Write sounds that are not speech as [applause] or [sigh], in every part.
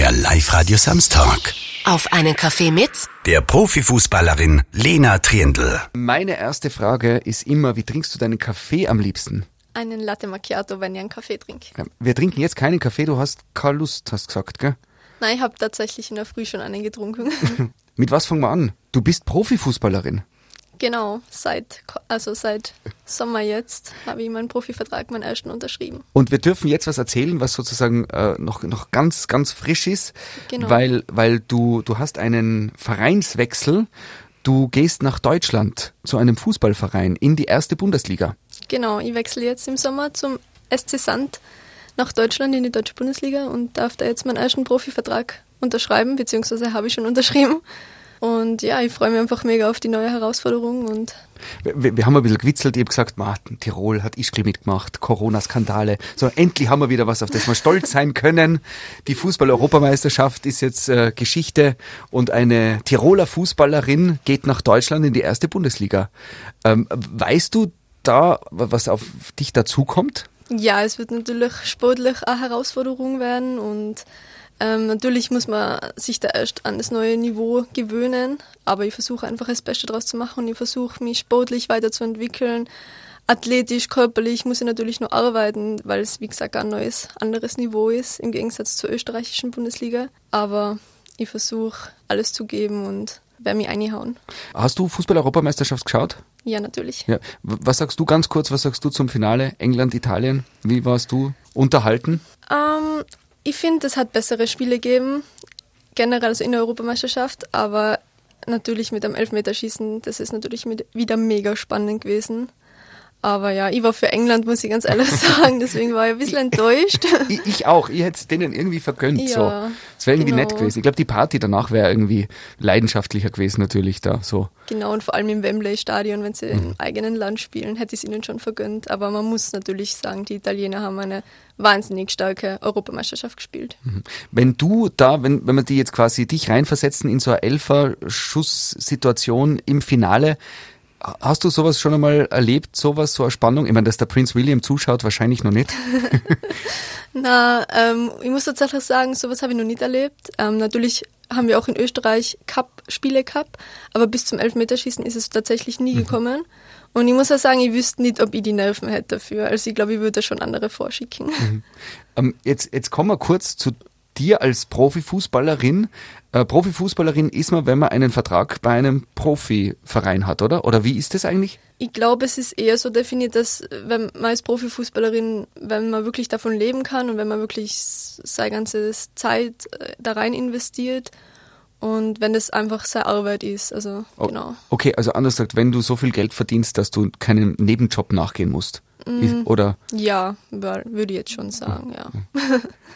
Der Live-Radio Samstag. Auf einen Kaffee mit Der Profifußballerin Lena Triendl. Meine erste Frage ist immer, wie trinkst du deinen Kaffee am liebsten? Einen Latte Macchiato, wenn ich einen Kaffee trinke. Wir trinken jetzt keinen Kaffee, du hast keine Lust, hast gesagt, gell? Nein, ich habe tatsächlich in der Früh schon einen getrunken. [laughs] Mit was fangen wir an? Du bist Profifußballerin. Genau, seit, also seit Sommer jetzt habe ich meinen Profivertrag, meinen ersten unterschrieben. Und wir dürfen jetzt was erzählen, was sozusagen äh, noch, noch ganz, ganz frisch ist, Genau. weil, weil du, du hast einen Vereinswechsel. Du gehst nach Deutschland zu einem Fußballverein in die erste Bundesliga. Genau, ich wechsle jetzt im Sommer zum SC Sand nach Deutschland in die Deutsche Bundesliga und darf da jetzt meinen ersten Profivertrag unterschreiben, beziehungsweise habe ich schon unterschrieben. Und ja, ich freue mich einfach mega auf die neue Herausforderung und Wir, wir haben ein bisschen gewitzelt, ich habe gesagt, "Ma, Tirol hat Ischgl mitgemacht, Corona-Skandale. So, endlich haben wir wieder was, auf das wir stolz sein können. Die Fußball-Europameisterschaft ist jetzt äh, Geschichte und eine Tiroler Fußballerin geht nach Deutschland in die erste Bundesliga. Ähm, weißt du da, was auf dich dazukommt? Ja, es wird natürlich sportlich eine Herausforderung werden und ähm, natürlich muss man sich da erst an das neue Niveau gewöhnen, aber ich versuche einfach das Beste daraus zu machen und ich versuche mich sportlich weiterzuentwickeln. Athletisch, körperlich muss ich natürlich noch arbeiten, weil es wie gesagt ein neues, anderes Niveau ist im Gegensatz zur österreichischen Bundesliga. Aber ich versuche alles zu geben und werde mich einhauen. Hast du Fußball-Europameisterschaft geschaut? Ja, natürlich. Ja. Was sagst du ganz kurz, was sagst du zum Finale? England, Italien? Wie warst du unterhalten? Ähm, ich finde, es hat bessere Spiele gegeben, generell also in der Europameisterschaft, aber natürlich mit dem Elfmeterschießen, das ist natürlich wieder mega spannend gewesen. Aber ja, ich war für England, muss ich ganz ehrlich [laughs] sagen, deswegen war ich ein bisschen enttäuscht. [laughs] Ich, ich auch. Ich hätte es denen irgendwie vergönnt. so. Ja, Es wäre irgendwie genau. nett gewesen. Ich glaube, die Party danach wäre irgendwie leidenschaftlicher gewesen, natürlich da. So. Genau, und vor allem im Wembley-Stadion, wenn sie Mhm. im eigenen Land spielen, hätte ich es ihnen schon vergönnt. Aber man muss natürlich sagen, die Italiener haben eine wahnsinnig starke Europameisterschaft gespielt. Wenn du da, wenn, wenn wir die jetzt quasi dich reinversetzen in so eine Elfer-Schuss-Situation im Finale, hast du sowas schon einmal erlebt, sowas, so eine Spannung? Ich meine, dass der Prinz William zuschaut, wahrscheinlich noch nicht. [laughs] Na, ähm, ich muss tatsächlich sagen, sowas habe ich noch nicht erlebt. Ähm, natürlich haben wir auch in Österreich Cup, Spiele gehabt, aber bis zum Elfmeterschießen ist es tatsächlich nie gekommen. Und ich muss auch sagen, ich wüsste nicht, ob ich die Nerven hätte dafür. Also ich glaube, ich würde schon andere vorschicken. Ähm, jetzt, jetzt kommen wir kurz zu dir als Profifußballerin. Äh, Profifußballerin ist man, wenn man einen Vertrag bei einem Profiverein hat, oder? Oder wie ist das eigentlich? Ich glaube, es ist eher so definiert, dass wenn man als Profifußballerin, wenn man wirklich davon leben kann und wenn man wirklich seine ganze Zeit äh, da rein investiert und wenn das einfach seine Arbeit ist. Also O- genau. Okay, also anders gesagt, wenn du so viel Geld verdienst, dass du keinen Nebenjob nachgehen musst. Ist- Oder Ja, ja, würde ich jetzt schon sagen, ja.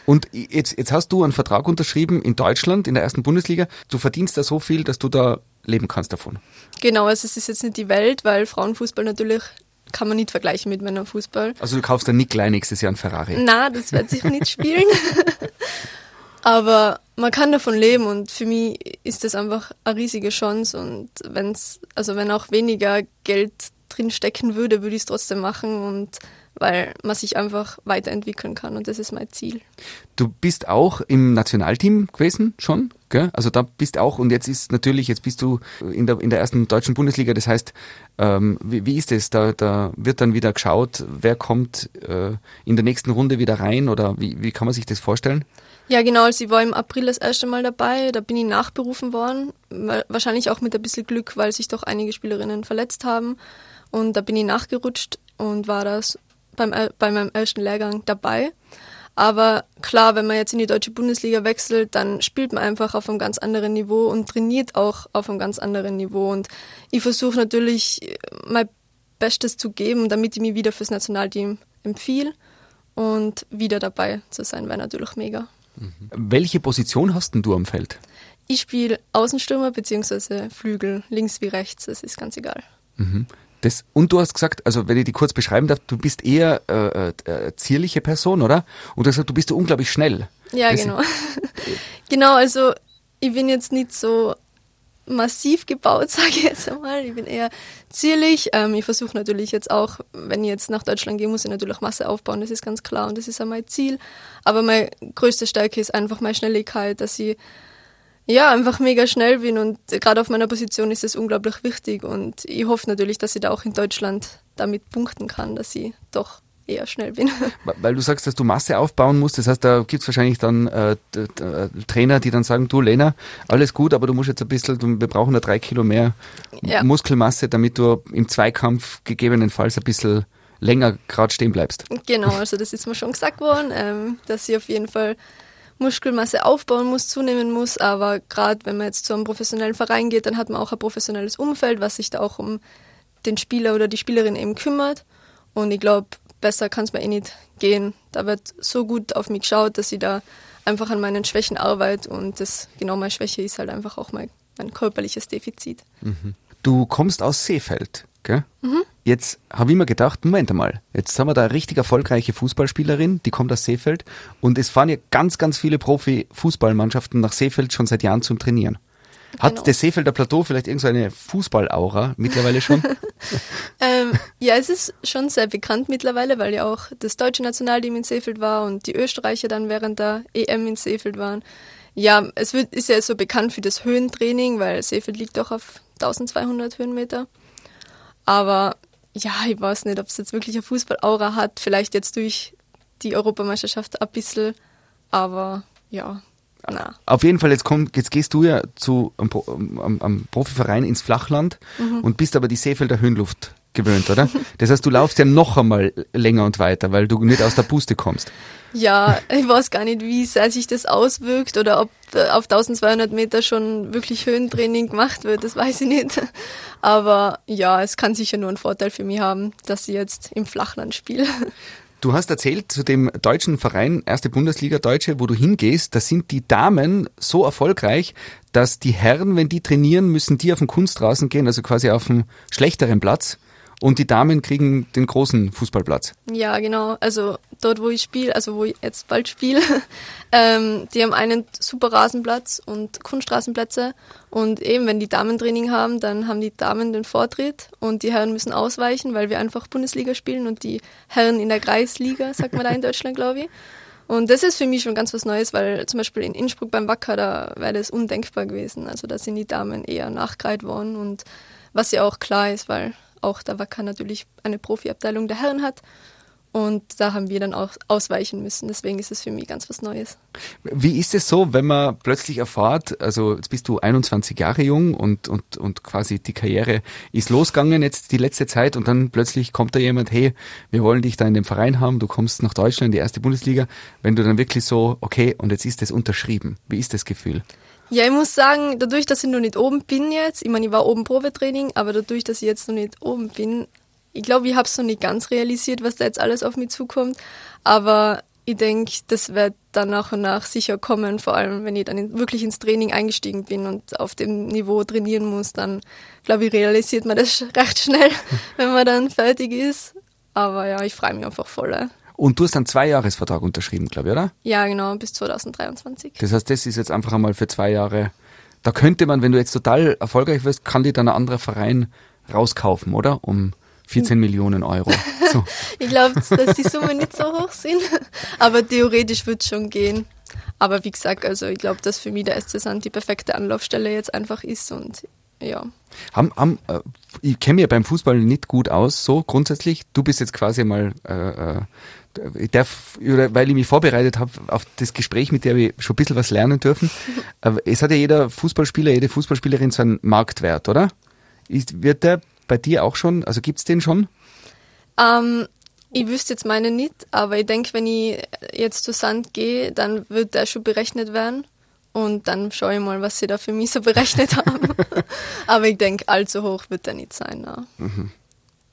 und jetzt, jetzt hast du einen Vertrag unterschrieben in Deutschland, in der ersten Bundesliga. Du verdienst da so viel, dass du da leben kannst davon. Genau, also es ist jetzt nicht die Welt, weil Frauenfußball natürlich kann man nicht vergleichen mit Männerfußball. Also du kaufst dann nicht gleich nächstes Jahr einen Ferrari. Na, das wird sicher nicht spielen. [laughs] Aber man kann davon leben und für mich ist das einfach eine riesige Chance und wenn's, also wenn auch weniger Geld drin stecken würde, würde ich es trotzdem machen und weil man sich einfach weiterentwickeln kann und das ist mein Ziel. Du bist auch im Nationalteam gewesen schon, gell? Also da bist auch und jetzt ist natürlich, jetzt bist du in der in der ersten deutschen Bundesliga. Das heißt, ähm, wie, wie ist es? Da da wird dann wieder geschaut, wer kommt äh, in der nächsten Runde wieder rein oder wie wie kann man sich das vorstellen? Ja, genau. Ich war im April das erste Mal dabei. Da bin ich nachberufen worden. Wa- Wahrscheinlich auch mit ein bisschen Glück, weil sich doch einige Spielerinnen verletzt haben. Und da bin ich nachgerutscht und war das beim, bei meinem ersten Lehrgang dabei. Aber klar, wenn man jetzt in die deutsche Bundesliga wechselt, dann spielt man einfach auf einem ganz anderen Niveau und trainiert auch auf einem ganz anderen Niveau. Und ich versuche natürlich äh, mein Bestes zu geben, damit ich mich wieder fürs Nationalteam empfehle. Und wieder dabei zu sein, wäre natürlich mega. Welche Position hast denn du am Feld? Ich spiele Außenstürmer bzw. Flügel, links wie rechts, das ist ganz egal. Das, und du hast gesagt, also wenn ich die kurz beschreiben darf, du bist eher äh, äh, zierliche Person, oder? Und du hast gesagt, du bist unglaublich schnell. Ja, Das- genau. [laughs] genau, also ich bin jetzt nicht so massiv gebaut, [laughs] sage ich jetzt einmal. Ich bin eher zierlich. Ähm, ich versuche natürlich jetzt auch, wenn ich jetzt nach Deutschland gehe, muss ich natürlich Masse aufbauen, das ist ganz klar und das ist auch mein Ziel. Aber meine größte Stärke ist einfach meine Schnelligkeit, dass ich ja, einfach mega schnell bin und gerade auf meiner Position ist es unglaublich wichtig und ich hoffe natürlich, dass ich da auch in Deutschland damit punkten kann, dass ich doch eher schnell bin. [laughs] Weil du sagst, dass du Masse aufbauen musst, das heißt, da gibt es wahrscheinlich dann äh, Trainer, die dann sagen, du Lena, alles gut, aber du musst jetzt ein bisschen, wir brauchen da drei Kilo mehr ja. Muskelmasse, damit du im Zweikampf gegebenenfalls ein bisschen länger gerade stehen bleibst. Genau, [laughs] also das ist mir schon gesagt worden, ähm, dass ich auf jeden Fall Muskelmasse aufbauen muss, zunehmen muss. Aber gerade wenn man jetzt zu einem professionellen Verein geht, dann hat man auch ein professionelles Umfeld, was sich da auch um den Spieler oder die Spielerin eben kümmert. Und ich glaube, besser kann es mir eh nicht gehen. Da wird so gut auf mich geschaut, dass ich da einfach an meinen Schwächen arbeite. Und das genau meine Schwäche ist halt einfach auch mein, mein körperliches Defizit. Mhm. Du kommst aus Seefeld. Gell? Mhm. Jetzt habe ich mir gedacht, Moment einmal, jetzt haben wir da eine richtig erfolgreiche Fußballspielerin, die kommt aus Seefeld und es fahren ja ganz, ganz viele Profi-Fußballmannschaften nach Seefeld schon seit Jahren zum Trainieren. Hat genau. das Seefelder Plateau vielleicht irgendeine so Fußballaura mittlerweile schon? [laughs] ähm, ja, es ist schon sehr bekannt mittlerweile, weil ja auch das deutsche Nationalteam in Seefeld war und die Österreicher dann während der EM in Seefeld waren. Ja, es wird, ist ja so bekannt für das Höhentraining, weil Seefeld liegt doch auf 1200 Höhenmeter. Aber ja, ich weiß nicht, ob es jetzt wirklich eine Fußballaura hat. Vielleicht jetzt durch die Europameisterschaft ein bisschen. Aber ja, na. Auf jeden Fall, jetzt, komm, jetzt gehst du ja zu einem, einem, einem Profiverein ins Flachland mhm. und bist aber die Seefelder Höhenluft gewöhnt, oder? [laughs] Das heißt, du laufst ja noch einmal länger und weiter, weil du nicht aus der Puste kommst. Ja, ich weiß gar nicht, wie sehr sich das auswirkt oder ob äh, auf 1200 Meter schon wirklich Höhentraining gemacht wird, das weiß ich nicht. Aber ja, es kann sicher nur einen Vorteil für mich haben, dass ich jetzt im Flachland spiele. Du hast erzählt zu dem deutschen Verein, erste Bundesliga Deutsche, wo du hingehst, da sind die Damen so erfolgreich, dass die Herren, wenn die trainieren, müssen die auf den Kunstrasen gehen, also quasi auf einen schlechteren Platz und die Damen kriegen den großen Fußballplatz. Ja, genau. Also dort, wo ich spiele, also wo ich jetzt bald spiele, [laughs] ähm, die haben einen super Rasenplatz und Kunststraßenplätze. Und eben, wenn die Damen Training haben, dann haben die Damen den Vortritt und die Herren müssen ausweichen, weil wir einfach Bundesliga spielen und die Herren in der Kreisliga, sagt man da in Deutschland, glaube ich. Und das ist für mich schon ganz was Neues, weil zum Beispiel in Innsbruck beim Wacker, da wäre das undenkbar gewesen. Also da sind die Damen eher nachgereiht worden und was ja auch klar ist, weil auch der Wacker natürlich eine Profiabteilung der Herren hat. Und da haben wir dann auch ausweichen müssen. Deswegen ist es für mich ganz was Neues. Wie ist es so, wenn man plötzlich erfahrt, also jetzt bist du 21 Jahre jung und, und, und quasi die Karriere ist losgegangen jetzt die letzte Zeit und dann plötzlich kommt da jemand, hey, wir wollen dich da in dem Verein haben, du kommst nach Deutschland in die erste Bundesliga. Wenn du dann wirklich so, okay, und jetzt ist es unterschrieben. Wie ist das Gefühl? Ja, ich muss sagen, dadurch, dass ich noch nicht oben bin jetzt, ich meine, ich war oben Probetraining, aber dadurch, dass ich jetzt noch nicht oben bin, ich glaube, ich habe es noch nicht ganz realisiert, was da jetzt alles auf mich zukommt. Aber ich denke, das wird dann nach und nach sicher kommen, vor allem wenn ich dann wirklich ins Training eingestiegen bin und auf dem Niveau trainieren muss, dann glaube ich, realisiert man das [laughs] recht schnell, [laughs] wenn man dann fertig ist. Aber ja, ich freue mich einfach voll. Und du hast einen Zweijahresvertrag unterschrieben, glaube ich, oder? Ja, genau, bis 2023. Das heißt, das ist jetzt einfach einmal für zwei Jahre. Da könnte man, wenn du jetzt total erfolgreich wirst, kann dir dann ein anderer Verein rauskaufen, oder? Um 14 Millionen Euro. [laughs] So. ich glaube, dass die Summen nicht so hoch sind. Aber theoretisch wird es schon gehen. Aber wie gesagt, also ich glaube, dass für mich der SC Sand die perfekte Anlaufstelle jetzt einfach ist und ja. Haben, haben, äh, ich kenne mich beim Fußball nicht gut aus, so grundsätzlich. Du bist jetzt quasi mal, äh, äh ich darf, weil ich mich vorbereitet habe auf das Gespräch, mit der wir schon ein bisschen was lernen dürfen. [laughs] Es hat ja jeder Fußballspieler, jede Fußballspielerin so einen Marktwert, oder? Ist, wird der bei dir auch schon, also gibt es den schon? Ähm, ich wüsste jetzt meine nicht, aber ich denke, wenn ich jetzt zu Sand gehe, dann wird der schon berechnet werden. Und dann schaue ich mal, was sie da für mich so berechnet haben. [laughs] Aber ich denke, allzu hoch wird der nicht sein. Ja. Mhm.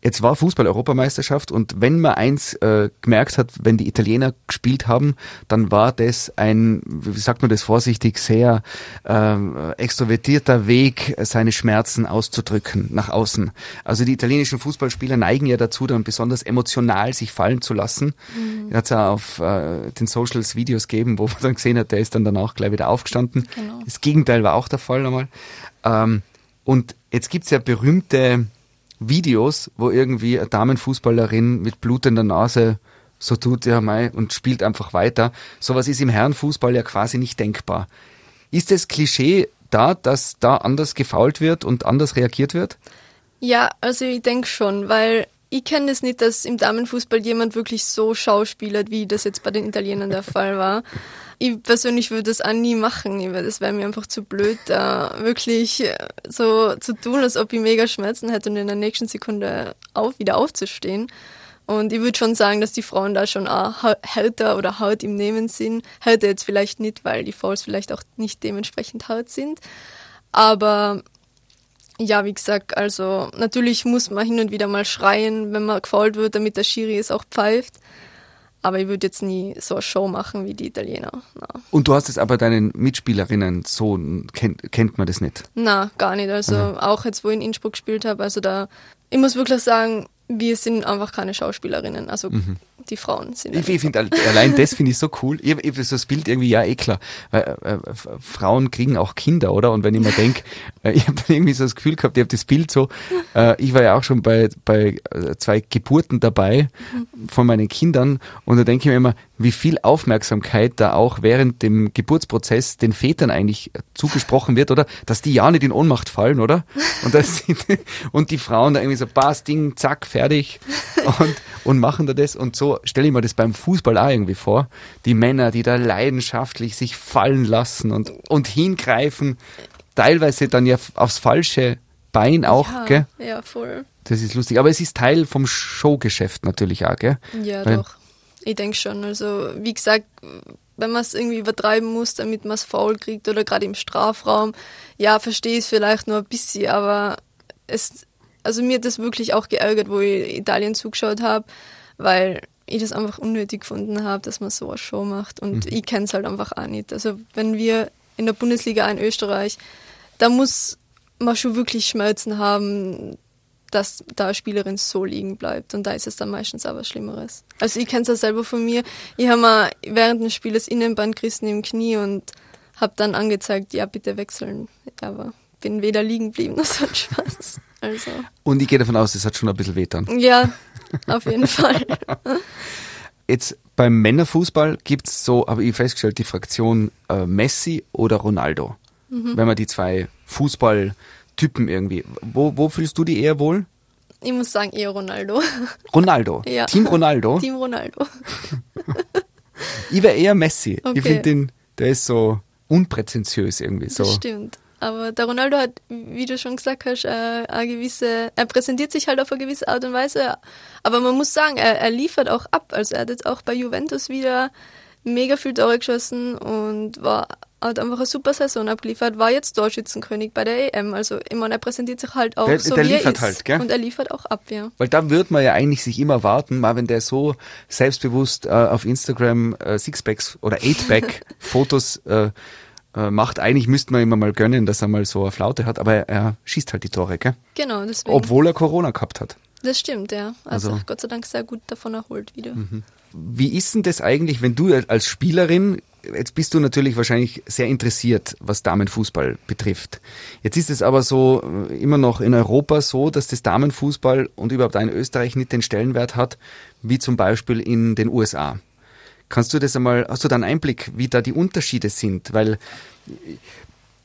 Jetzt war Fußball-Europameisterschaft und wenn man eins äh, gemerkt hat, wenn die Italiener gespielt haben, dann war das ein, wie sagt man das vorsichtig, sehr äh, extrovertierter Weg, seine Schmerzen auszudrücken nach außen. Also die italienischen Fußballspieler neigen ja dazu, dann besonders emotional sich fallen zu lassen. Mhm. Hat es ja auf äh, den Socials Videos gegeben, wo man dann gesehen hat, der ist dann danach gleich wieder aufgestanden. Genau. Das Gegenteil war auch der Fall einmal. Ähm, Und jetzt gibt's ja berühmte Videos, wo irgendwie eine Damenfußballerin mit blutender Nase so tut, ja mei, und spielt einfach weiter. Sowas ist im Herrenfußball ja quasi nicht denkbar. Ist das Klischee da, dass da anders gefault wird und anders reagiert wird? Ja, also ich denke schon, weil ich kenne es nicht, dass im Damenfußball jemand wirklich so schauspielert, wie das jetzt bei den Italienern der Fall war. Ich persönlich würde das auch nie machen. Das wäre mir einfach zu blöd, da wirklich äh, so zu tun, als ob ich mega Schmerzen hätte und in der nächsten Sekunde auf, wieder aufzustehen. Und ich würde schon sagen, dass die Frauen da schon auch härter oder hart im Nehmen sind. Härter jetzt vielleicht nicht, weil die Fouls vielleicht auch nicht dementsprechend hart sind. Aber ja, wie gesagt, also natürlich muss man hin und wieder mal schreien, wenn man gefault wird, damit der Schiri es auch pfeift. Aber ich würde jetzt nie so eine Show machen wie die Italiener. Na. Und du hast es aber deinen Mitspielerinnen so, kennt, kennt man das nicht? Na, gar nicht. Also mhm. auch jetzt, wo ich in Innsbruck gespielt habe, also da, ich muss wirklich sagen, wir sind einfach keine Schauspielerinnen. Also mhm die Frauen sind. Ich, ich finde allein das finde ich so cool. Ich, ich so das Bild irgendwie ja eh klar, weil äh, Frauen kriegen auch Kinder, oder? Und wenn ich mir denke, [laughs] äh, ich habe irgendwie so das Gefühl gehabt, ich habe das Bild so, äh, ich war ja auch schon bei bei äh, zwei Geburten dabei mhm. von meinen Kindern und da denke ich mir immer, wie viel Aufmerksamkeit da auch während dem Geburtsprozess den Vätern eigentlich zugesprochen wird, oder? Dass die ja nicht in Ohnmacht fallen, oder? Und, das, [laughs] und die Frauen da irgendwie so, pass, Ding, zack, fertig und, und machen da das und so stelle ich mir das beim Fußball auch irgendwie vor. Die Männer, die da leidenschaftlich sich fallen lassen und, und hingreifen, teilweise dann ja aufs falsche Bein auch, ja, gell? Ja, voll. Das ist lustig. Aber es ist Teil vom Showgeschäft natürlich auch, gell? Ja, Weil, doch. Ich denke schon. Also, wie gesagt, wenn man es irgendwie übertreiben muss, damit man es faul kriegt oder gerade im Strafraum, ja, verstehe ich es vielleicht nur ein bisschen, aber es, also mir hat das wirklich auch geärgert, wo ich Italien zugeschaut habe, weil ich das einfach unnötig gefunden habe, dass man so eine Show macht. Und mhm. ich kenne es halt einfach auch nicht. Also wenn wir in der Bundesliga in Österreich, da muss man schon wirklich Schmerzen haben, dass da eine Spielerin so liegen bleibt. Und da ist es dann meistens aber Schlimmeres. Also ich kenne es ja selber von mir. Ich habe mal während des Spieles Innenband gerissen im Knie und habe dann angezeigt, ja bitte wechseln. Aber bin weder liegen geblieben noch sonst Spaß. Also. Und ich gehe davon aus, es hat schon ein bisschen wehtan. Ja, auf jeden Fall. Jetzt beim Männerfußball gibt es so, habe ich festgestellt, die Fraktion äh, Messi oder Ronaldo. Mhm. Wenn man die zwei Fußballtypen irgendwie. Wo, wo fühlst du die eher wohl? Ich muss sagen, eher Ronaldo. Ronaldo? Ja. Team Ronaldo? Team Ronaldo. ich wäre eher Messi. Okay. Ich finde den, der ist so unprätentiös irgendwie. So. Das stimmt. Aber der Ronaldo hat, wie du schon gesagt hast, äh, eine gewisse, er präsentiert sich halt auf eine gewisse Art und Weise. Aber man muss sagen, er, er liefert auch ab. Also er hat jetzt auch bei Juventus wieder mega viel Tore geschossen und war, hat einfach eine super Saison abgeliefert, war jetzt Torschützenkönig bei der EM. Also ich meine, er präsentiert sich halt auch der, so der wie liefert er ist. halt, gell? Und er liefert auch ab, ja. Weil da wird man ja eigentlich sich immer warten, mal wenn der so selbstbewusst äh, auf Instagram äh, Sixpacks oder Eightpack Fotos äh, äh, macht. Eigentlich müsste man immer mal gönnen, dass er mal so eine Flaute hat, aber er, er schießt halt die Tore, gell? Genau, deswegen. Obwohl er Corona gehabt hat. Das stimmt, ja. Also, also Gott sei Dank sehr gut davon erholt wieder. Mhm. Wie ist denn das eigentlich, wenn du als Spielerin, jetzt bist du natürlich wahrscheinlich sehr interessiert, was Damenfußball betrifft. Jetzt ist es aber so äh, immer noch in Europa so, dass das Damenfußball und überhaupt in Österreich nicht den Stellenwert hat, wie zum Beispiel in den USA. Kannst du das einmal, hast du da einen Einblick, wie da die Unterschiede sind? Weil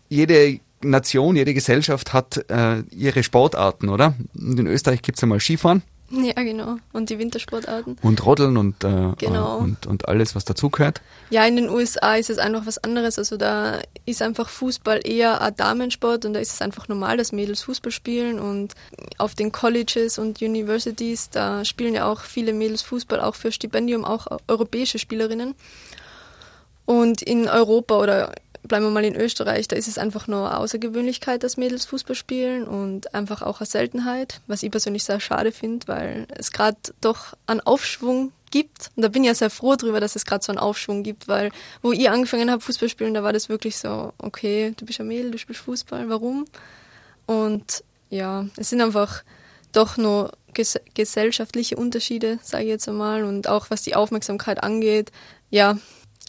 jede Nation, jede Gesellschaft hat äh, ihre Sportarten, oder? In Österreich gibt es einmal Skifahren. Ja, genau. Und die Wintersportarten. Und Rodeln und, äh, genau. und, und alles, was dazugehört. Ja, in den USA ist es einfach was anderes. Also da ist einfach Fußball eher ein Damensport und da ist es einfach normal, dass Mädels Fußball spielen. Und auf den Colleges und Universities, da spielen ja auch viele Mädels Fußball, auch für Stipendium, auch europäische Spielerinnen. Und in Europa oder bleiben wir mal in Österreich, da ist es einfach nur eine Außergewöhnlichkeit, dass Mädels Fußball spielen und einfach auch eine Seltenheit, was ich persönlich sehr schade finde, weil es gerade doch einen Aufschwung gibt. Und da bin ich ja sehr froh drüber, dass es gerade so einen Aufschwung gibt, weil wo ich angefangen habe Fußball spielen, da war das wirklich so, okay, du bist ein Mädel, du spielst Fußball, warum? Und ja, es sind einfach doch nur ges gesellschaftliche Unterschiede, sage ich jetzt einmal, und auch was die Aufmerksamkeit angeht. Ja,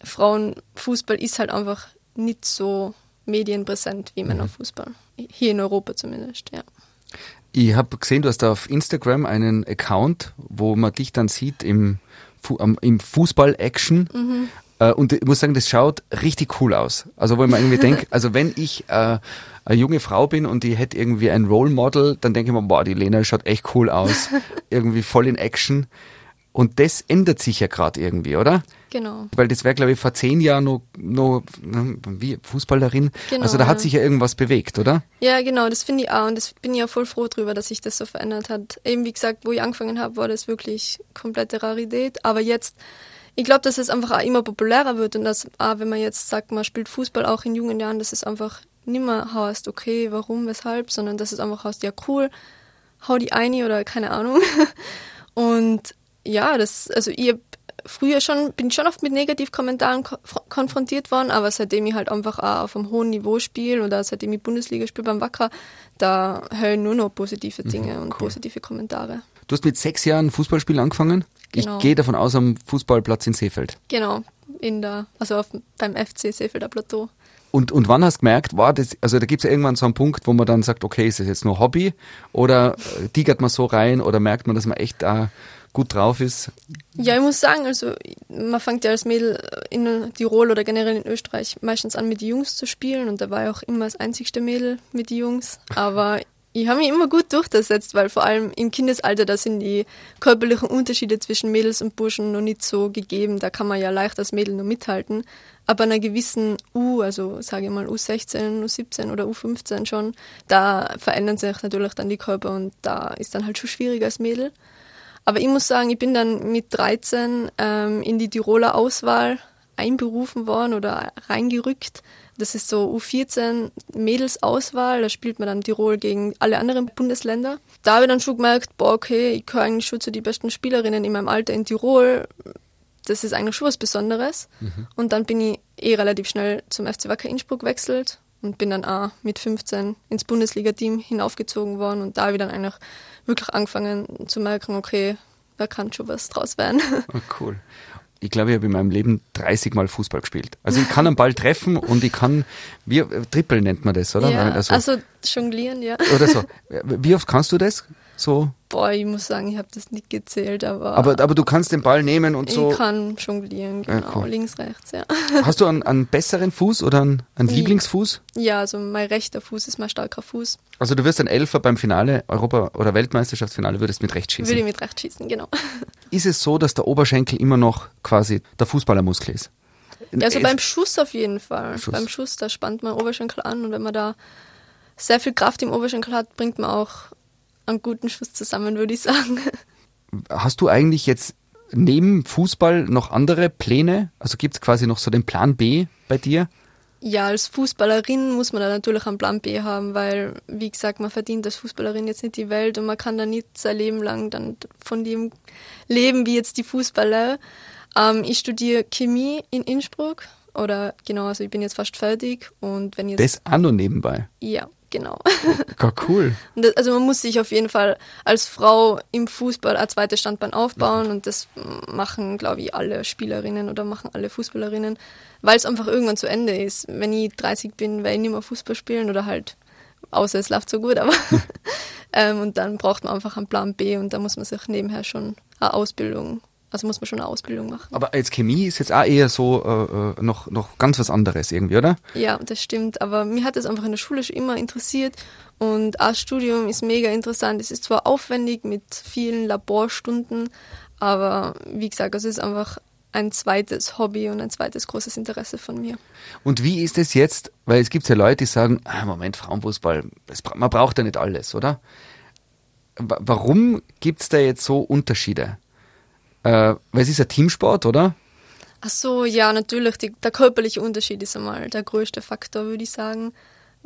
Frauenfußball ist halt einfach nicht so medienpräsent wie Männerfußball. Hier in Europa zumindest, ja. Ich habe gesehen, du hast auf Instagram einen Account, wo man dich dann sieht im, Fu im Fußball-Action. Mhm. Äh, und ich muss sagen, das schaut richtig cool aus. Also wo ich mir irgendwie denke, [laughs] also wenn ich äh, eine junge Frau bin und die hätte irgendwie ein Role Model, dann denke ich mir, boah, die Lena schaut echt cool aus. [laughs] irgendwie voll in Action. Und das ändert sich ja gerade irgendwie, oder? Genau. Weil das wäre, glaube ich, vor zehn Jahren noch, noch wie Fußballerin. Genau, also da hat sich ja irgendwas bewegt, oder? Ja, genau, das finde ich auch. Und das bin ich ja voll froh drüber, dass sich das so verändert hat. Eben wie gesagt, wo ich angefangen habe, war das wirklich komplette Rarität. Aber jetzt, ich glaube, dass es einfach auch immer populärer wird und dass auch, wenn man jetzt sagt, man spielt Fußball auch in jungen Jahren, dass es einfach nicht mehr heißt, okay, warum, weshalb, sondern dass es einfach heißt, ja cool, hau die eine oder keine Ahnung. [laughs] Und ja, das, also ich hab früher schon, bin schon oft mit Negativkommentaren ko konfrontiert worden, aber seitdem ich halt einfach auch auf einem hohen Niveau spiele oder seitdem ich Bundesliga spiele beim Wacker, da höre ich nur noch positive mhm, Dinge mhm, und positive Kommentare. Du hast mit sechs Jahren Fußballspielen angefangen? Genau. Ich gehe davon aus am Fußballplatz in Seefeld. Genau, in der, also auf, beim FC Seefelder Plateau. Und, und wann hast du gemerkt, war das, also da gibt es ja irgendwann so einen Punkt, wo man dann sagt, okay, ist das jetzt nur Hobby oder äh, tigert man so rein oder merkt man, dass man echt da gut drauf ist? Ja, ich muss sagen, also man fängt ja als Mädel in Tirol oder generell in Österreich meistens an mit den Jungs zu spielen und da war ich auch immer das einzigste Mädel mit den Jungs. Aber ich habe mich immer gut durchgesetzt, weil vor allem im Kindesalter, da sind die körperlichen Unterschiede zwischen Mädels und Burschen noch nicht so gegeben. Da kann man ja leicht als Mädel nur mithalten. Aber einer gewissen U, also sage ich mal U16, U17 oder U15 schon, da verändern sich natürlich dann die Körper und da ist dann halt schon schwieriger als Mädel. Aber ich muss sagen, ich bin dann mit 13 ähm, in die Tiroler Auswahl einberufen worden oder reingerückt. Das ist so U14 Mädelsauswahl, da spielt man dann Tirol gegen alle anderen Bundesländer. Da habe ich dann schon gemerkt, boah, okay, ich gehöre eigentlich schon zu den besten Spielerinnen in meinem Alter in Tirol. Das ist eigentlich schon was Besonderes. Mhm. Und dann bin ich eh relativ schnell zum FC Wacker Innsbruck gewechselt und bin dann auch mit 15 ins Bundesliga-Team hinaufgezogen worden und da habe ich dann eigentlich wirklich angefangen zu merken, okay, da kann schon was draus werden. Oh, [laughs] cool. Ich glaube, ich habe in meinem Leben 30 Mal Fußball gespielt. Also ich kann einen Ball treffen und ich kann, wie, Triple nennt man das, oder? Ja, also, also jonglieren, ja. Oder so. [laughs] Wie oft kannst du das? So? Boah, ich muss sagen, ich habe das nicht gezählt, aber. Aber, aber du kannst den Ball nehmen und so. Ich kann jonglieren, genau. Ja, cool. Links, rechts, ja. [laughs] Hast du einen, einen besseren Fuß oder einen, einen Lieblingsfuß? Ja, also mein rechter Fuß ist mein starker Fuß. Also du wirst ein Elfer beim Finale, Europa- oder Weltmeisterschaftsfinale, würdest mit rechts schießen? Würde ich mit rechts schießen, genau. [laughs] Ist es so, dass der Oberschenkel immer noch quasi der Fußballermuskel ist? Ja, also beim Schuss auf jeden Fall. Schuss. Beim Schuss, da spannt man Oberschenkel an und wenn man da sehr viel Kraft im Oberschenkel hat, bringt man auch einen guten Schuss zusammen, würde ich sagen. Hast du eigentlich jetzt neben Fußball noch andere Pläne? Also gibt es quasi noch so den Plan B bei dir? Ja, als Fußballerin muss man da natürlich einen Plan B haben, weil, wie gesagt, man verdient als Fußballerin jetzt nicht die Welt und man kann da nicht sein Leben lang dann von dem leben wie jetzt die Fußballer. Ähm, ich studiere Chemie in Innsbruck oder genau, also ich bin jetzt fast fertig und wenn jetzt. Das auch noch nebenbei? Ja. Genau. Gar cool. [laughs] Das, also man muss sich auf jeden Fall als Frau im Fußball ein zweites Standbein aufbauen ja. und das machen, glaube ich, alle Spielerinnen oder machen alle Fußballerinnen, weil es einfach irgendwann zu Ende ist. Wenn ich 30 bin, werde ich nicht mehr Fußball spielen oder halt, außer es läuft so gut, aber [laughs] [laughs] ähm, und dann braucht man einfach einen Plan B und da muss man sich nebenher schon eine Ausbildung also muss man schon eine Ausbildung machen. Aber als Chemie ist jetzt auch eher so äh, äh, noch, noch ganz was anderes irgendwie, oder? Ja, das stimmt. Aber mir hat es einfach in der Schule schon immer interessiert. Und das Studium ist mega interessant. Es ist zwar aufwendig mit vielen Laborstunden, aber wie gesagt, es ist einfach ein zweites Hobby und ein zweites großes Interesse von mir. Und wie ist es jetzt? Weil es gibt ja Leute, die sagen, ah, Moment, Frauenfußball, man braucht ja nicht alles, oder? Warum gibt es da jetzt so Unterschiede? Äh, weil es ist ein Teamsport, oder? Ach so, ja, natürlich. Die, der körperliche Unterschied ist einmal der größte Faktor, würde ich sagen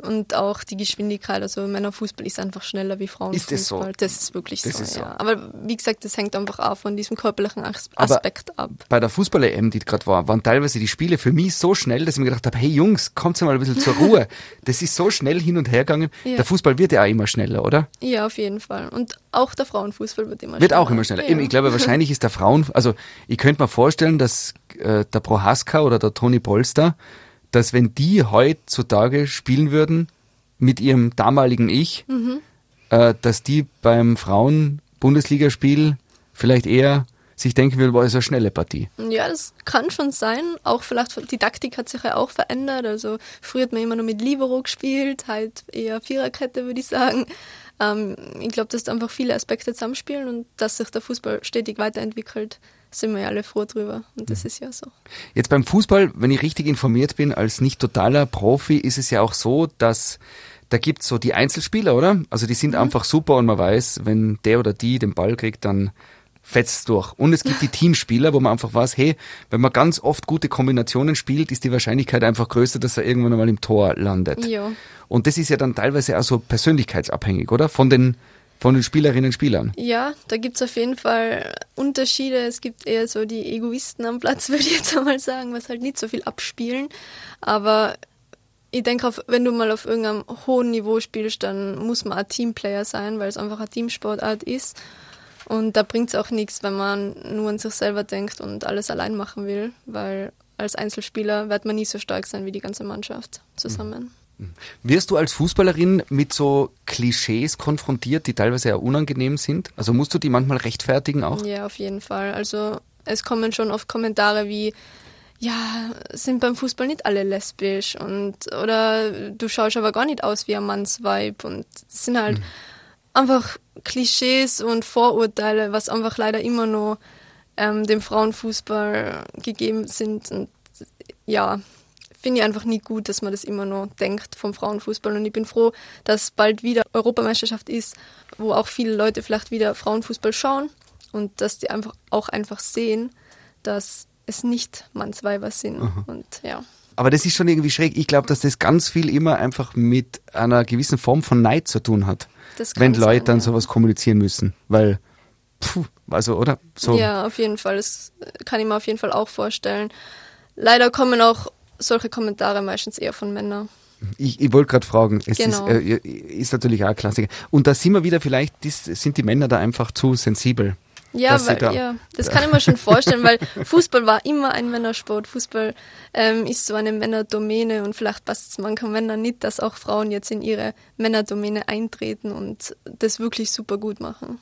und auch die Geschwindigkeit. Also Männerfußball ist einfach schneller wie Frauenfußball. Ist das so? Das ist wirklich das so, ist ja. So. Aber wie gesagt, das hängt einfach auch von diesem körperlichen Aspekt Aber ab. Bei der Fußball-EM, die gerade war, waren teilweise die Spiele für mich so schnell, dass ich mir gedacht habe, hey Jungs, kommt mal ein bisschen zur Ruhe. [laughs] das ist so schnell hin und her gegangen. Ja. Der Fußball wird ja auch immer schneller, oder? Ja, auf jeden Fall. Und auch der Frauenfußball wird immer wird schneller. Wird auch immer schneller. Ja. Ich glaube, [laughs] wahrscheinlich ist der Frauen, also ich könnte mir vorstellen, dass äh, der Prohaska oder der Toni Polster dass wenn die heutzutage spielen würden mit ihrem damaligen Ich, Mhm. äh, dass die beim Frauen-Bundesligaspiel vielleicht eher sich denken will, boah, ist eine schnelle Partie. Ja, das kann schon sein. Auch vielleicht, die Taktik hat sich ja auch verändert. Also früher hat man immer nur mit Libero gespielt, halt eher Viererkette, würde ich sagen. Ähm, ich glaube, dass da einfach viele Aspekte zusammenspielen und dass sich der Fußball stetig weiterentwickelt, sind wir ja alle froh drüber. Und das ist ja so. Jetzt beim Fußball, wenn ich richtig informiert bin, als nicht totaler Profi, ist es ja auch so, dass da gibt's so die Einzelspieler, oder? Also die sind einfach super und man weiß, wenn der oder die den Ball kriegt, dann fetzt durch. Und es gibt die [laughs] Teamspieler, wo man einfach weiß, hey, wenn man ganz oft gute Kombinationen spielt, ist die Wahrscheinlichkeit einfach größer, dass er irgendwann einmal im Tor landet. Ja. Und das ist ja dann teilweise auch so persönlichkeitsabhängig, oder? Von den, von den Spielerinnen und Spielern. Ja, da gibt es auf jeden Fall Unterschiede. Es gibt eher so die Egoisten am Platz, [laughs] würde ich jetzt einmal sagen, was halt nicht so viel abspielen. Aber ich denke, wenn du mal auf irgendeinem hohen Niveau spielst, dann muss man ein Teamplayer sein, weil es einfach eine Teamsportart ist. Und da bringt es auch nichts, wenn man nur an sich selber denkt und alles allein machen will, weil als Einzelspieler wird man nie so stark sein wie die ganze Mannschaft zusammen. Wirst du als Fußballerin mit so Klischees konfrontiert, die teilweise ja unangenehm sind? Also musst du die manchmal rechtfertigen auch? Ja, auf jeden Fall. Also es kommen schon oft Kommentare wie, ja, sind beim Fußball nicht alle lesbisch und oder du schaust aber gar nicht aus wie ein Mannsweib und das sind halt einfach Klischees und Vorurteile, was einfach leider immer noch ähm, dem Frauenfußball gegeben sind und ja, finde ich einfach nie gut, dass man das immer noch denkt vom Frauenfußball. Und ich bin froh, dass bald wieder Europameisterschaft ist, wo auch viele Leute vielleicht wieder Frauenfußball schauen und dass die einfach auch einfach sehen, dass es nicht Mannsweiber sind. Und ja. Aber das ist schon irgendwie schräg. Ich glaube, dass das ganz viel immer einfach mit einer gewissen Form von Neid zu tun hat. Wenn Leute sein, dann ja. sowas kommunizieren müssen. Weil, puh, also, oder? So. Ja, auf jeden Fall. Das kann ich mir auf jeden Fall auch vorstellen. Leider kommen auch solche Kommentare meistens eher von Männern. Ich, ich wollte gerade fragen, es Genau. ist, äh, ist natürlich auch ein Klassiker. Und da sind wir wieder vielleicht, dies, sind die Männer da einfach zu sensibel. Ja, weil, da- ja, das kann ich mir schon vorstellen, weil [laughs] Fußball war immer ein Männersport. Fußball ähm, ist so eine Männerdomäne und vielleicht passt es manchen Männern nicht, dass auch Frauen jetzt in ihre Männerdomäne eintreten und das wirklich super gut machen.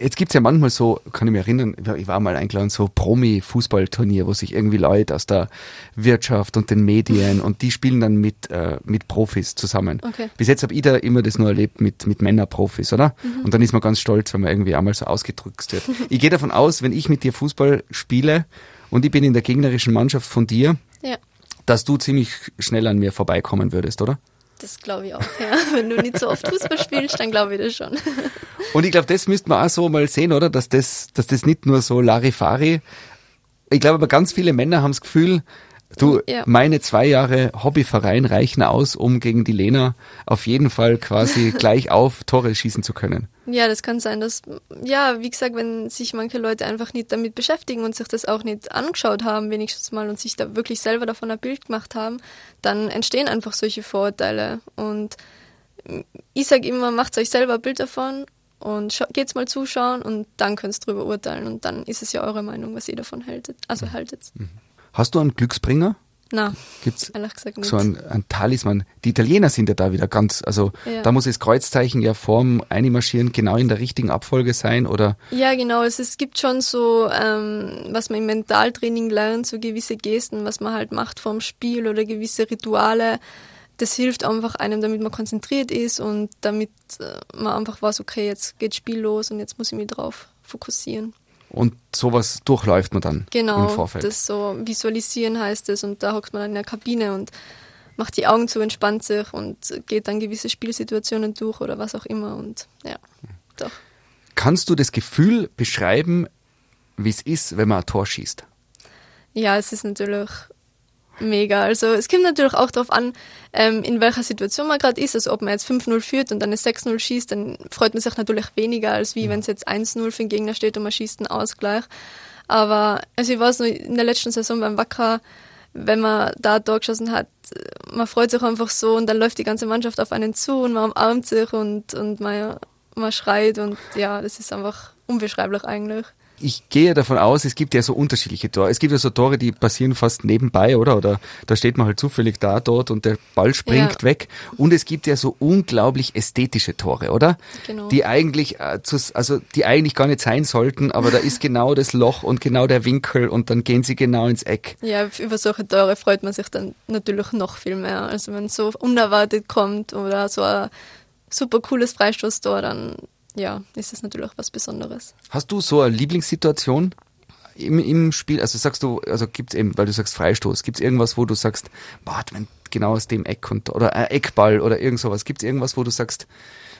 Jetzt gibt's ja manchmal so, kann ich mich erinnern, ich war mal eingeladen, so Promi-Fußballturnier, wo sich irgendwie Leute aus der Wirtschaft und den Medien und die spielen dann mit, äh, mit Profis zusammen. Okay. Bis jetzt habe ich da immer das nur erlebt mit, mit Männerprofis, oder? Mhm. Und dann ist man ganz stolz, wenn man irgendwie einmal so ausgedrückt wird. [laughs] ich gehe davon aus, wenn ich mit dir Fußball spiele und ich bin in der gegnerischen Mannschaft von dir, Ja, dass du ziemlich schnell an mir vorbeikommen würdest, oder? Das glaube ich auch. Ja. [laughs] Wenn du nicht so oft Fußball spielst, dann glaube ich das schon. Und ich glaube, das müsste man auch so mal sehen, oder? Dass das, dass das nicht nur so Larifari. Ich glaube aber ganz viele Männer haben das Gefühl, du, Ja. meine zwei Jahre Hobbyverein reichen aus, um gegen die Lena auf jeden Fall quasi [laughs] gleich auf Tore schießen zu können. Ja, das kann sein, dass, ja, wie gesagt, wenn sich manche Leute einfach nicht damit beschäftigen und sich das auch nicht angeschaut haben, wenigstens mal, und sich da wirklich selber davon ein Bild gemacht haben, dann entstehen einfach solche Vorurteile. Und ich sage immer, macht euch selber ein Bild davon und geht's mal zuschauen und dann könnt ihr drüber urteilen. Und dann ist es ja eure Meinung, was ihr davon haltet. Also haltet. Hast du einen Glücksbringer? Na, Gibt's ehrlich gesagt nicht. so ein, ein Talisman? Die Italiener sind ja da wieder ganz, also Ja. da muss das Kreuzzeichen ja vorm Einmarschieren genau in der richtigen Abfolge sein oder Ja, genau. Es, es gibt schon so, ähm, was man im Mentaltraining lernt, so gewisse Gesten, was man halt macht vorm Spiel oder gewisse Rituale. Das hilft einfach einem, damit man konzentriert ist und damit äh, man einfach weiß, okay, jetzt geht Spiel los und jetzt muss ich mich drauf fokussieren. Und sowas durchläuft man dann im Genau, Vorfeld. das so visualisieren heißt es und da hockt man dann in der Kabine und macht die Augen zu, entspannt sich und geht dann gewisse Spielsituationen durch oder was auch immer und ja, doch. Kannst du das Gefühl beschreiben, wie es ist, wenn man ein Tor schießt? Ja, es ist natürlich mega. Also es kommt natürlich auch darauf an, ähm, in welcher Situation man gerade ist. Also ob man jetzt 5-0 führt und dann eine 6-0 schießt, dann freut man sich natürlich weniger, als wie wenn es jetzt 1-0 für den Gegner steht und man schießt einen Ausgleich. Aber also ich weiß noch, in der letzten Saison beim Wacker, wenn man da Tor geschossen hat, man freut sich einfach so und dann läuft die ganze Mannschaft auf einen zu und man umarmt sich und, und man, man schreit und ja, das ist einfach unbeschreiblich eigentlich. Ich gehe davon aus, es gibt ja so unterschiedliche Tore. Es gibt ja so Tore, die passieren fast nebenbei, oder? Oder da steht man halt zufällig da, dort und der Ball springt Ja. weg. Und es gibt ja so unglaublich ästhetische Tore, oder? Genau. Die eigentlich, äh, also die eigentlich gar nicht sein sollten, aber da ist genau das Loch und genau der Winkel und dann gehen sie genau ins Eck. Ja, über solche Tore freut man sich dann natürlich noch viel mehr. Also wenn es so unerwartet kommt oder so ein super cooles Freistoßtor, dann ja, ist es natürlich was Besonderes. Hast du so eine Lieblingssituation im, im Spiel? Also sagst du, also gibt's eben, weil du sagst Freistoß, gibt's irgendwas, wo du sagst, warte, wenn genau aus dem Eck kommt, oder ein Eckball oder irgend sowas, gibt's irgendwas, wo du sagst,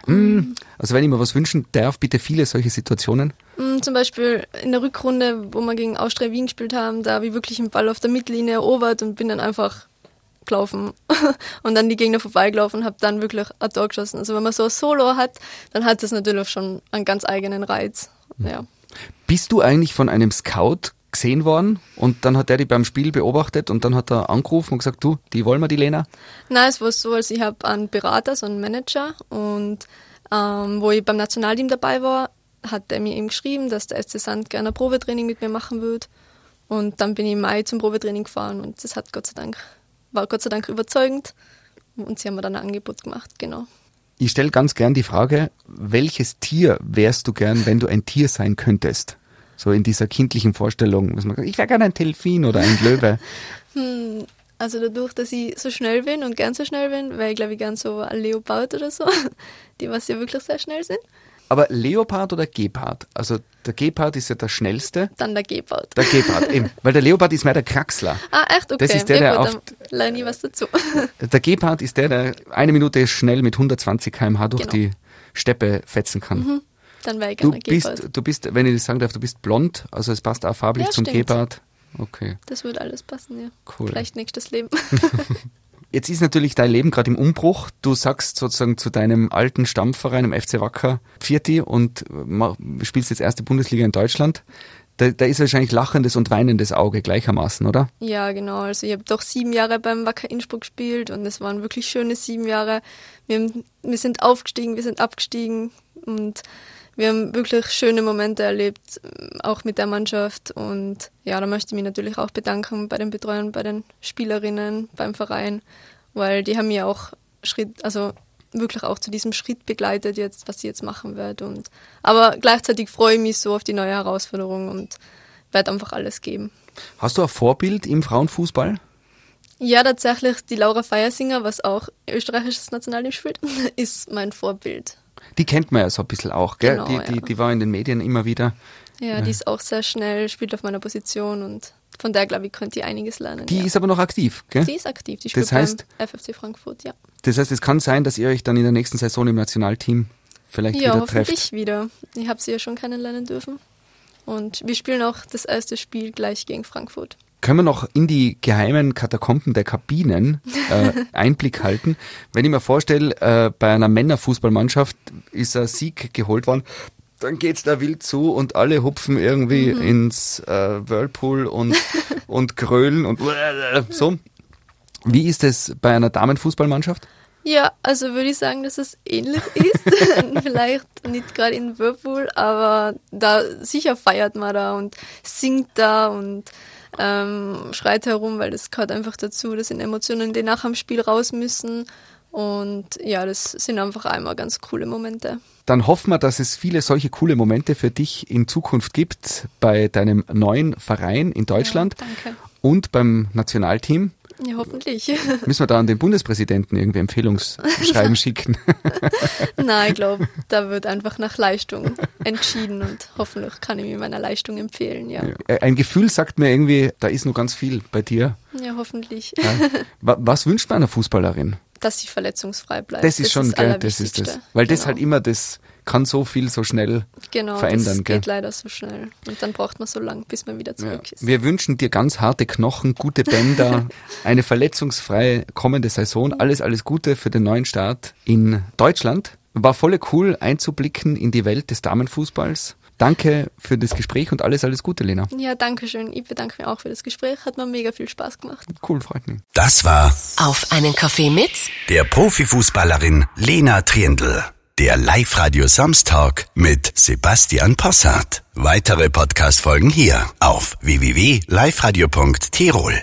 hm, also wenn ich mir was wünschen darf, bitte viele solche Situationen. Mm, Zum Beispiel in der Rückrunde, wo wir gegen Austria Wien gespielt haben, da habe ich wirklich einen Ball auf der Mittellinie erobert und bin dann einfach gelaufen [laughs] und dann die Gegner vorbeigelaufen und habe dann wirklich ein Tor geschossen. Also wenn man so ein Solo hat, dann hat das natürlich schon einen ganz eigenen Reiz. Ja. Bist du eigentlich von einem Scout gesehen worden und dann hat der dich beim Spiel beobachtet und dann hat er angerufen und gesagt, du, die wollen wir, die Lena? Nein, es war so, also ich habe einen Berater, so einen Manager und ähm, wo ich beim Nationalteam dabei war, hat er mir eben geschrieben, dass der SC Sand gerne ein Probetraining mit mir machen wird. Und dann bin ich im Mai zum Probetraining gefahren und das hat Gott sei Dank, war Gott sei Dank überzeugend. Und sie haben mir dann ein Angebot gemacht, genau. Ich stelle ganz gern die Frage, welches Tier wärst du gern, wenn du ein Tier sein könntest? So in dieser kindlichen Vorstellung. dass man sagt, Ich wäre gerne ein Delfin oder ein Löwe. [laughs] Hm, also dadurch, dass ich so schnell bin und gern so schnell bin, wäre ich glaube ich gern so ein Leopard oder so, [laughs] die was ja wirklich sehr schnell sind. Aber Leopard oder Gepard? Also der Gepard ist ja der schnellste. Dann der Gepard. Der Gepard, eben. [laughs] Weil der Leopard ist mehr der Kraxler. Ah, echt? Okay. Das ist der, ja, der gut, oft- dann lerne ich was dazu. [laughs] Der Gepard ist der, der eine Minute schnell mit 120 km/h durch Genau. die Steppe fetzen kann. Dann wäre ich Du gerne Gepard. bist, du bist, wenn ich das sagen darf, du bist blond, also es passt auch farblich Ja, zum stimmt. Gepard. Okay. Das wird alles passen, ja. Cool. Vielleicht nächstes Leben. [laughs] Jetzt ist natürlich dein Leben gerade im Umbruch. Du sagst sozusagen zu deinem alten Stammverein, im FC Wacker, Vierti und ma- spielst jetzt erste Bundesliga in Deutschland. Da, da ist wahrscheinlich lachendes und weinendes Auge gleichermaßen, oder? ja, genau. Also ich habe doch sieben Jahre beim Wacker Innsbruck gespielt und es waren wirklich schöne sieben Jahre. Wir, haben, wir sind aufgestiegen, wir sind abgestiegen und wir haben wirklich schöne Momente erlebt, auch mit der Mannschaft. Und ja, da möchte ich mich natürlich auch bedanken bei den Betreuern, bei den Spielerinnen, beim Verein, weil die haben mir auch Schritt, also wirklich auch zu diesem Schritt begleitet jetzt, was ich jetzt machen werde. Und aber gleichzeitig freue ich mich so auf die neue Herausforderung und werde einfach alles geben. Hast du ein Vorbild im Frauenfußball? Ja, tatsächlich die Laura Feiersinger, was auch österreichisches Nationalteam spielt, [laughs] ist mein Vorbild. Die kennt man ja so ein bisschen auch, gell? Genau, die, die, ja. die war in den Medien immer wieder. Ja, die ist auch sehr schnell, spielt auf meiner Position und von der, glaube ich, könnt ihr einiges lernen. Die ja. ist aber noch aktiv, gell? die ist aktiv, die Das spielt heißt- beim FFC Frankfurt, ja. Das heißt, es kann sein, dass ihr euch dann in der nächsten Saison im Nationalteam vielleicht Ja, wieder hoffentlich trefft. wieder. Ich habe sie ja schon kennenlernen dürfen. Und wir spielen auch das erste Spiel gleich gegen Frankfurt. Können wir noch in die geheimen Katakomben der Kabinen äh, Einblick halten? Wenn ich mir vorstelle, äh, bei einer Männerfußballmannschaft ist ein Sieg geholt worden, dann geht's da wild zu und alle hupfen irgendwie ins äh, Whirlpool und, [laughs] und grölen und so. Wie ist es bei einer Damenfußballmannschaft? Ja, also würde ich sagen, dass es ähnlich ist. [laughs] [laughs] Vielleicht nicht gerade in Whirlpool, aber da sicher feiert man da und singt da und ähm, schreit herum, weil das gehört einfach dazu. Das sind Emotionen, die nach dem Spiel raus müssen. Und ja, das sind einfach einmal ganz coole Momente. Dann hoffen wir, dass es viele solche coole Momente für dich in Zukunft gibt bei deinem neuen Verein in Deutschland Ja, danke. und beim Nationalteam. Ja, hoffentlich. [laughs] Müssen wir da an den Bundespräsidenten irgendwie Empfehlungsschreiben schicken? [laughs] Nein, ich glaube, [laughs] da wird einfach nach Leistung entschieden und hoffentlich kann ich mir meiner Leistung empfehlen, ja. Ein Gefühl sagt mir irgendwie, da ist noch ganz viel bei dir. Ja, hoffentlich. Ja. Wa- Was wünscht man einer Fußballerin? Dass sie verletzungsfrei bleibt. Das ist schon, gell, das ist das. Weil das Genau. halt immer, das kann so viel so schnell genau, verändern, das gell? geht leider so schnell. Und dann braucht man so lang, bis man wieder Ja. zurück ist. Wir wünschen dir ganz harte Knochen, gute Bänder, [laughs] eine verletzungsfreie kommende Saison. Alles, alles Gute für den neuen Start in Deutschland. War voll cool einzublicken in die Welt des Damenfußballs. Danke für das Gespräch und alles, alles Gute, Lena. Ja, danke schön. Ich bedanke mich auch für das Gespräch. Hat mir mega viel Spaß gemacht. Cool, freut mich. Das war Auf einen Kaffee mit der Profifußballerin Lena Triendl. Der Live-Radio Samstag mit Sebastian Possart. Weitere Podcast-Folgen hier auf www.liveradio.tirol.